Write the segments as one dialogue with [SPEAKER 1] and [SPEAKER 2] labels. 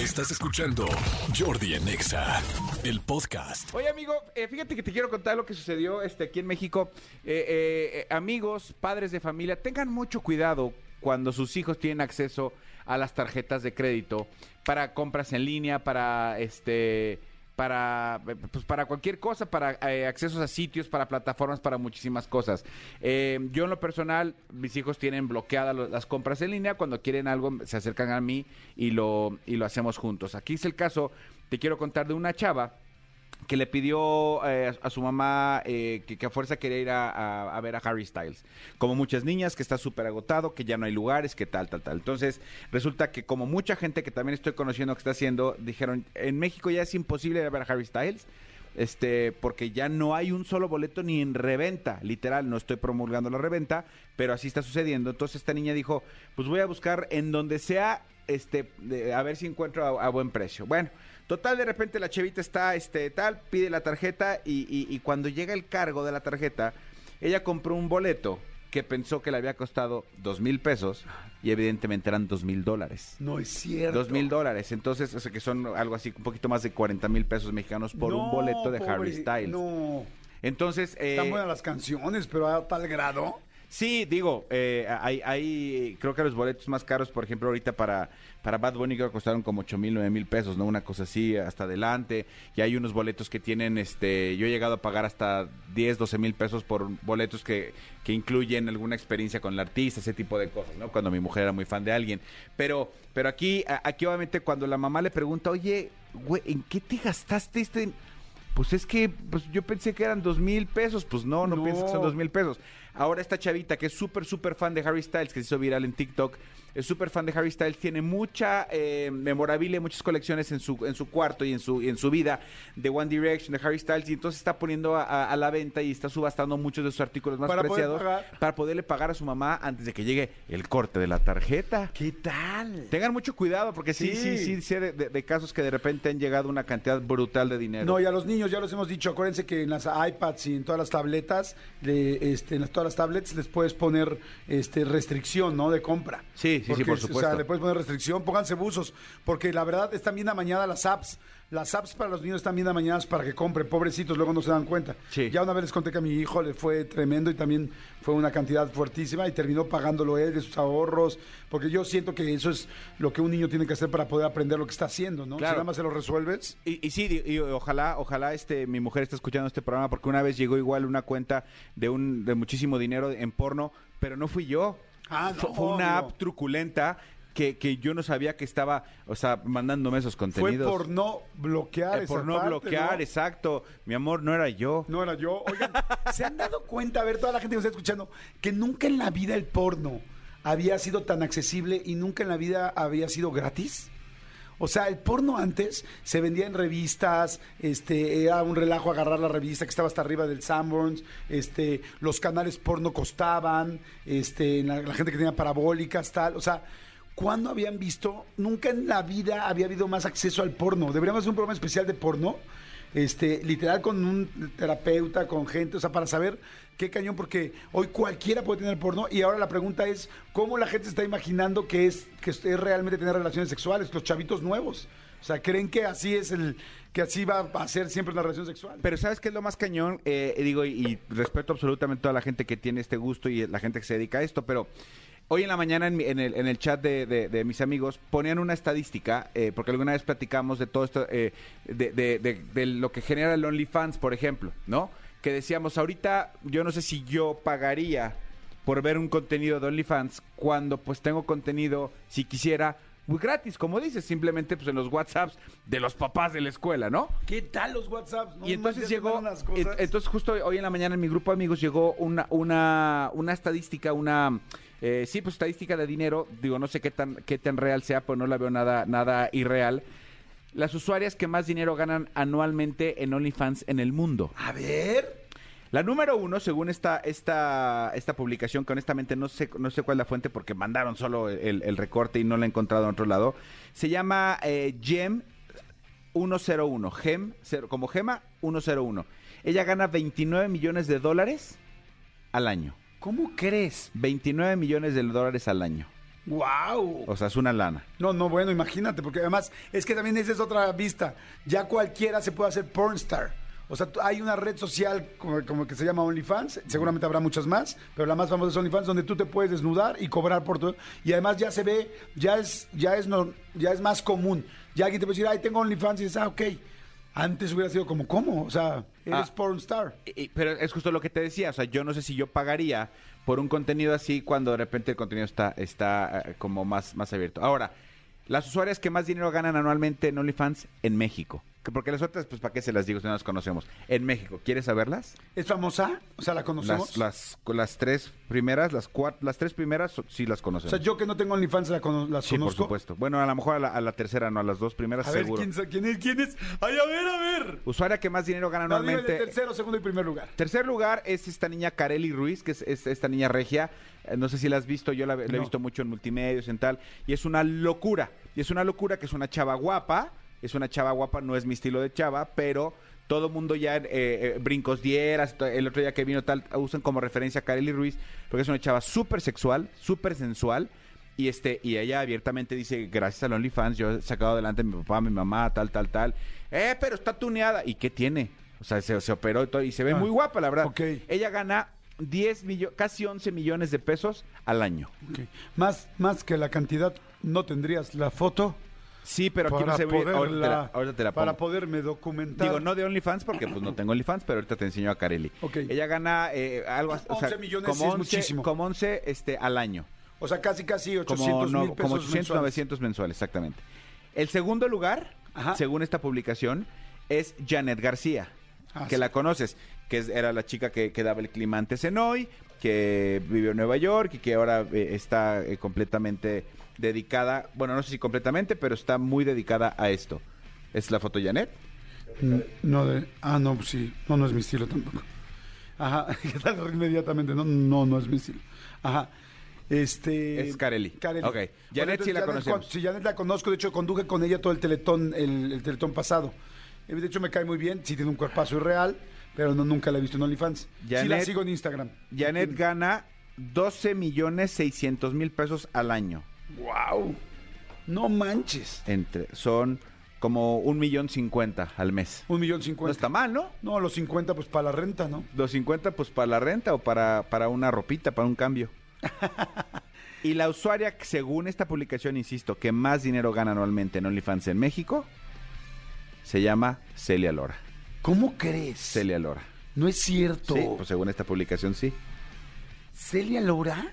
[SPEAKER 1] Estás escuchando Jordi en Exa, el podcast.
[SPEAKER 2] Oye, amigo, eh, fíjate que te quiero contar lo que sucedió este, aquí en México. Eh, eh, amigos, padres de familia, tengan mucho cuidado cuando sus hijos tienen acceso a las tarjetas de crédito para compras en línea, para este para eh, pues para cualquier cosa, para eh, accesos a sitios, para plataformas, para muchísimas cosas. Eh, yo en lo personal, mis hijos tienen bloqueadas lo- las compras en línea. Cuando quieren algo, se acercan a mí y lo, y lo hacemos juntos. Aquí es el caso, te quiero contar de una chava que le pidió eh, a su mamá eh, que, a fuerza quería ir a, ver a Harry Styles. Como muchas niñas, que está súper agotado, que ya no hay lugares, que tal, tal, tal. Entonces, resulta que como mucha gente que también estoy conociendo que está haciendo, dijeron, en México ya es imposible ir a ver a Harry Styles. Este, porque ya no hay un solo boleto ni en reventa, literal, no estoy promulgando la reventa, pero así está sucediendo. Entonces esta niña dijo, pues voy a buscar en donde sea, este, a ver si encuentro a buen precio. Bueno, total, de repente la chevita está, este, tal, pide la tarjeta y, y- y cuando llega el cargo de la tarjeta, ella compró un boleto que pensó que le había costado dos mil pesos y evidentemente eran dos mil dólares.
[SPEAKER 3] No es cierto.
[SPEAKER 2] Dos mil dólares, entonces, o sea, que son algo así, un poquito más de 40 mil pesos mexicanos por un boleto de
[SPEAKER 3] pobre,
[SPEAKER 2] Harry Styles.
[SPEAKER 3] No.
[SPEAKER 2] Entonces, eh,
[SPEAKER 3] Están buenas las canciones, pero a tal grado.
[SPEAKER 2] Sí, digo, eh, hay, hay, creo que los boletos más caros, por ejemplo, ahorita para, para Bad Bunny creo que costaron como 8 mil, 9 mil pesos, ¿no? Una cosa así, hasta adelante. Y hay unos boletos que tienen, este, yo he llegado a pagar hasta 10, 12 mil pesos por boletos que, que incluyen alguna experiencia con el artista, ese tipo de cosas, ¿no? Cuando mi mujer era muy fan de alguien. Pero, pero aquí, aquí obviamente cuando la mamá le pregunta, oye, güey, ¿en qué te gastaste este...? Pues es que pues yo pensé que eran dos mil pesos. Pues no, no,
[SPEAKER 3] No.
[SPEAKER 2] piensas que son dos mil pesos. Ahora esta chavita que es súper, súper fan de Harry Styles, que se hizo viral en TikTok, es súper fan de Harry Styles, tiene mucha eh, memorabilia, muchas colecciones en su, en su cuarto y en su, y en su vida de One Direction, de Harry Styles, y entonces está poniendo a, a- a la venta y está subastando muchos de sus artículos más
[SPEAKER 3] Para
[SPEAKER 2] preciados para poderle pagar a su mamá antes de que llegue el corte de la tarjeta.
[SPEAKER 3] ¿Qué tal?
[SPEAKER 2] Tengan mucho cuidado porque sí, sí,
[SPEAKER 3] Sí.
[SPEAKER 2] de, de- de casos que de repente han llegado una cantidad brutal de dinero.
[SPEAKER 3] No, y a los niños ya los hemos dicho, acuérdense que en las iPads y en todas las tabletas, de, este, en las- todas las tablets les puedes poner este, restricción, ¿no? De compra.
[SPEAKER 2] Sí, sí, sí,
[SPEAKER 3] Porque,
[SPEAKER 2] por
[SPEAKER 3] O sea,
[SPEAKER 2] supuesto.
[SPEAKER 3] le puedes poner restricción, pónganse buzos, porque la verdad están bien amañadas las apps. Las apps para los niños están bien amañadas para que compren, pobrecitos, luego no se dan cuenta.
[SPEAKER 2] Sí.
[SPEAKER 3] Ya una vez les conté que a mi hijo le fue tremendo y también fue una cantidad fuertísima y terminó pagándolo él de sus ahorros, porque yo siento que eso es lo que un niño tiene que hacer para poder aprender lo que está haciendo, ¿no?
[SPEAKER 2] Claro.
[SPEAKER 3] Si nada más se lo resuelves.
[SPEAKER 2] Y, y sí, y ojalá, ojalá este mi mujer esté escuchando este programa porque una vez llegó igual una cuenta de un de muchísimo dinero en porno, pero no fui yo.
[SPEAKER 3] Ah, no,
[SPEAKER 2] fue, fue una app truculenta que, que yo no sabía que estaba, o sea, mandándome esos
[SPEAKER 3] Fue
[SPEAKER 2] contenidos.
[SPEAKER 3] por no bloquear
[SPEAKER 2] Eh,
[SPEAKER 3] esa
[SPEAKER 2] por no
[SPEAKER 3] parte,
[SPEAKER 2] bloquear,
[SPEAKER 3] ¿no?
[SPEAKER 2] exacto. Mi amor, no era yo.
[SPEAKER 3] No era yo. Oigan, ¿se han dado cuenta, a ver, toda la gente que nos está escuchando, que nunca en la vida el porno había sido tan accesible y nunca en la vida había sido gratis? O sea, el porno antes se vendía en revistas, este, era un relajo agarrar la revista que estaba hasta arriba del Sanborns, este, los canales porno costaban, este, la, la gente que tenía parabólicas, tal, o sea, ¿cuándo habían visto? Nunca en la vida había habido más acceso al porno. Deberíamos hacer un programa especial de porno, este, literal con un terapeuta, con gente, o sea, para saber qué cañón, porque hoy cualquiera puede tener porno y ahora la pregunta es cómo la gente se está imaginando que es que es realmente tener relaciones sexuales, los chavitos nuevos. O sea, creen que así es el que así va a ser siempre una relación sexual.
[SPEAKER 2] Pero ¿sabes qué es lo más cañón? Eh, digo, y, y respeto absolutamente a la gente que tiene este gusto y la gente que se dedica a esto, pero hoy en la mañana en, en el, en el chat de, mis amigos ponían una estadística, eh, porque alguna vez platicamos de todo esto, eh, de, de- lo que genera el OnlyFans, por ejemplo, ¿no? Que decíamos, ahorita yo no sé si yo pagaría por ver un contenido de OnlyFans cuando pues tengo contenido, si quisiera, gratis, como dices, simplemente pues en los WhatsApps de los papás de la escuela, ¿no?
[SPEAKER 3] ¿Qué tal los WhatsApps? No
[SPEAKER 2] y entonces llegó, entonces justo hoy en la mañana en mi grupo de amigos llegó una, una, una estadística, una, eh, sí, pues estadística de dinero, digo, no sé qué tan, qué tan real sea, pues no la veo nada, nada irreal, las usuarias que más dinero ganan anualmente en OnlyFans en el mundo.
[SPEAKER 3] A ver.
[SPEAKER 2] La número uno, según esta, esta, esta publicación, que honestamente no sé, no sé cuál es la fuente porque mandaron solo el, el recorte y no la he encontrado en otro lado, se llama eh, Gem 101, Gem, como Gema 101. Ella gana 29 millones de dólares al año.
[SPEAKER 3] ¿Cómo crees?
[SPEAKER 2] 29 millones de dólares al año.
[SPEAKER 3] ¡Wow!
[SPEAKER 2] O sea, es una lana.
[SPEAKER 3] No, no, bueno, imagínate, porque además es que también esa es otra vista. Ya cualquiera se puede hacer pornstar. O sea, hay una red social como, como que se llama OnlyFans, seguramente habrá muchas más, pero la más famosa es OnlyFans, donde tú te puedes desnudar y cobrar por todo. Y además ya se ve, ya es, ya es, no, ya es más común. Ya alguien te puede decir, ay, tengo OnlyFans, y dices, ah, ok. Antes hubiera sido como, ¿cómo? O sea, eres
[SPEAKER 2] Ah.
[SPEAKER 3] pornstar.
[SPEAKER 2] Pero es justo lo que te decía, o sea, yo no sé si yo pagaría por un contenido así cuando de repente el contenido está, está eh, como más, más abierto. Ahora, las usuarias que más dinero ganan anualmente en OnlyFans en México. Que Porque las otras, pues, ¿para qué se las digo si no las conocemos? En México, ¿quieres saberlas?
[SPEAKER 3] ¿Es famosa? O sea, ¿la conocemos?
[SPEAKER 2] las, las tres primeras, las cuatro, las tres primeras sí las
[SPEAKER 3] o
[SPEAKER 2] conocemos.
[SPEAKER 3] sea, yo que no tengo OnlyFans la cono- las
[SPEAKER 2] sí, por
[SPEAKER 3] conozco.
[SPEAKER 2] supuesto. Bueno, a lo mejor a la, a la tercera no, a las dos primeras
[SPEAKER 3] A ver,
[SPEAKER 2] seguro.
[SPEAKER 3] ¿quién, sa- quién es? ¿Quién es? ¡Ay, a ver, a ver!
[SPEAKER 2] Usuaria que más dinero gana
[SPEAKER 3] No, de tercero, segundo y primer lugar.
[SPEAKER 2] Tercer lugar es esta niña Kareli Ruiz, que es, es esta niña regia. Eh, No sé si la has visto, yo la, la he visto mucho en multimedios, en tal. Y es una locura. Y es una locura que es una chava guapa. Es una chava guapa, no es mi estilo de chava, pero todo mundo ya, eh, eh, brincos dieras, el otro día que vino tal, usan como referencia a Kareli Ruiz, porque es una chava súper sexual, súper sensual. Y este, y ella abiertamente dice, gracias al OnlyFans, yo he sacado adelante a mi papá, a mi mamá, tal, tal, tal. Eh, pero está tuneada. ¿Y qué tiene? O sea, se, se operó y todo, y se ve
[SPEAKER 3] Ah,
[SPEAKER 2] muy guapa, la verdad.
[SPEAKER 3] ok.
[SPEAKER 2] Ella gana 10 millones, casi 11 millones de pesos al año.
[SPEAKER 3] Ok. Más, más que la cantidad, ¿no tendrías la foto?
[SPEAKER 2] Sí, pero aquí no
[SPEAKER 3] para
[SPEAKER 2] se ve. Ahorita te la, ahorita te la
[SPEAKER 3] Para
[SPEAKER 2] pongo.
[SPEAKER 3] poderme documentar.
[SPEAKER 2] Digo, no de OnlyFans, porque pues no tengo OnlyFans, pero ahorita te enseño a Kareli.
[SPEAKER 3] Ok.
[SPEAKER 2] Ella gana eh, algo así, o sea,
[SPEAKER 3] 11 millones
[SPEAKER 2] como
[SPEAKER 3] sí es
[SPEAKER 2] 11,
[SPEAKER 3] muchísimo.
[SPEAKER 2] Como 11 este, al año.
[SPEAKER 3] O sea, casi, casi 800
[SPEAKER 2] Como, no,
[SPEAKER 3] mil pesos
[SPEAKER 2] como 800,
[SPEAKER 3] mensuales.
[SPEAKER 2] 900 mensuales, exactamente. El segundo lugar,
[SPEAKER 3] Ajá.
[SPEAKER 2] según esta publicación, es Janet García,
[SPEAKER 3] Ah,
[SPEAKER 2] que
[SPEAKER 3] sí.
[SPEAKER 2] la conoces, que era la chica que, que daba el clima antes en hoy, que vivió en Nueva York y que ahora eh, está eh, completamente dedicada, bueno, no sé si completamente, pero está muy dedicada a esto. ¿Es la foto Janet?
[SPEAKER 3] Mm, No, de, ah, no, pues sí. No, no es mi estilo tampoco. Ajá, ¿qué tal? Inmediatamente, no, no, no es mi estilo. Ajá. Este...
[SPEAKER 2] Es Kareli.
[SPEAKER 3] Kareli.
[SPEAKER 2] Ok. Janet sí la conocemos.
[SPEAKER 3] con- Sí, Janet la conozco. De hecho, conduje con ella todo el teletón, el, el teletón pasado. Eh, De hecho, me cae muy bien. Sí tiene un cuerpazo irreal, pero no, nunca la he visto en OnlyFans. sí la
[SPEAKER 2] Janet-
[SPEAKER 3] sigo en Instagram.
[SPEAKER 2] Janet gana 12 millones 600 mil pesos al año.
[SPEAKER 3] ¡Wow! No manches.
[SPEAKER 2] Entre, son como un millón cincuenta al mes.
[SPEAKER 3] Un millón
[SPEAKER 2] No
[SPEAKER 3] cincuenta.
[SPEAKER 2] está mal, ¿no?
[SPEAKER 3] No, los 50 pues para la renta, ¿no?
[SPEAKER 2] Los 50 pues para la renta o para, para una ropita, para un cambio. y la usuaria, que, según esta publicación, insisto, que más dinero gana anualmente en OnlyFans en México, se llama Celia Lora.
[SPEAKER 3] ¿Cómo crees?
[SPEAKER 2] Celia Lora.
[SPEAKER 3] No es cierto.
[SPEAKER 2] Sí, pues según esta publicación sí.
[SPEAKER 3] ¿Celia Lora?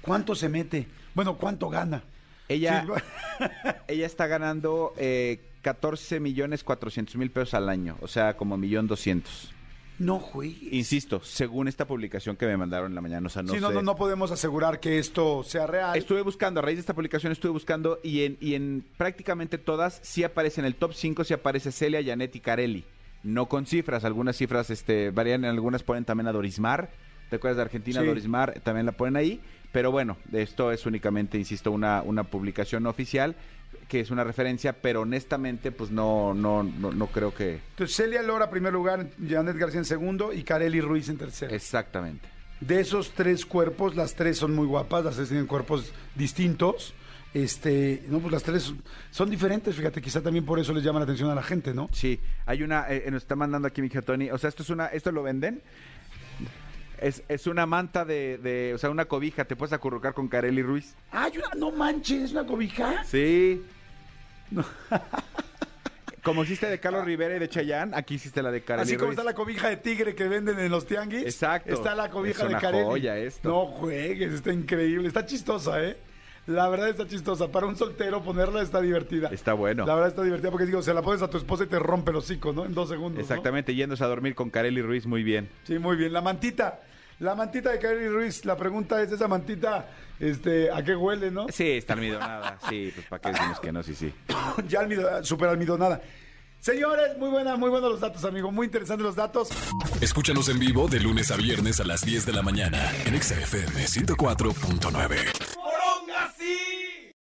[SPEAKER 3] ¿Cuánto se mete? Bueno, ¿cuánto gana?
[SPEAKER 2] Ella,
[SPEAKER 3] Sí,
[SPEAKER 2] ella está ganando eh, 14 millones 400 mil pesos al año, o sea, como millón doscientos.
[SPEAKER 3] no juegues.
[SPEAKER 2] Insisto, según esta publicación que me mandaron en la mañana, o sea, no
[SPEAKER 3] sí, no,
[SPEAKER 2] sé.
[SPEAKER 3] no, no podemos asegurar que esto sea real.
[SPEAKER 2] Estuve buscando, a raíz de esta publicación estuve buscando y en, y en prácticamente todas sí aparece en el top 5, sí aparece Celia, Janet y Carelli. No con cifras, algunas cifras este, varían, algunas ponen también a Dorismar. ¿Te acuerdas de Argentina?
[SPEAKER 3] Sí.
[SPEAKER 2] Dorismar también la ponen ahí. Pero bueno, esto es únicamente, insisto, una, una publicación oficial que es una referencia, pero honestamente, pues no, no, no, no creo que...
[SPEAKER 3] Entonces, Celia Lora, primer lugar, Janet García en segundo y Kareli Ruiz en tercero.
[SPEAKER 2] Exactamente.
[SPEAKER 3] De esos tres cuerpos, las tres son muy guapas, las tres tienen cuerpos distintos. Este, no, pues las tres son, diferentes, fíjate, quizá también por eso les llama la atención a la gente, ¿no?
[SPEAKER 2] Sí, hay una, eh, nos está mandando aquí mi hija Tony, o sea, esto es una, esto lo venden, es, es una manta de, de, o sea, una cobija, te puedes acurrucar con Carelli Ruiz.
[SPEAKER 3] ¡Ay, una, no manches! ¿Una cobija?
[SPEAKER 2] Sí. Como hiciste de Carlos Rivera y de Chayanne, aquí hiciste la de Carelli
[SPEAKER 3] Así como
[SPEAKER 2] Ruiz.
[SPEAKER 3] está la cobija de tigre que venden en los tianguis.
[SPEAKER 2] Exacto.
[SPEAKER 3] Está la cobija
[SPEAKER 2] Es
[SPEAKER 3] de Carelli.
[SPEAKER 2] joya esto.
[SPEAKER 3] No juegues, está increíble. Está chistosa, ¿eh? La verdad está chistosa. Para un soltero ponerla está divertida.
[SPEAKER 2] Está bueno.
[SPEAKER 3] La verdad está divertida porque digo, se la pones a tu esposa y te rompe el hocico, ¿no? En dos segundos. ¿no?
[SPEAKER 2] Exactamente, yéndose a dormir con Carelli Ruiz muy bien.
[SPEAKER 3] Sí, muy bien. La mantita. La mantita de Kylie Ruiz, la pregunta es, esa mantita, este, ¿a qué huele, no?
[SPEAKER 2] Sí, está almidonada. Sí, pues para qué decimos que no, sí, sí.
[SPEAKER 3] ya almido- super almidonada. Señores, muy buena, muy buenos los datos, amigo. Muy interesantes los datos.
[SPEAKER 1] Escúchanos en vivo de lunes a viernes a las 10 de la mañana en Exa FM 104.9.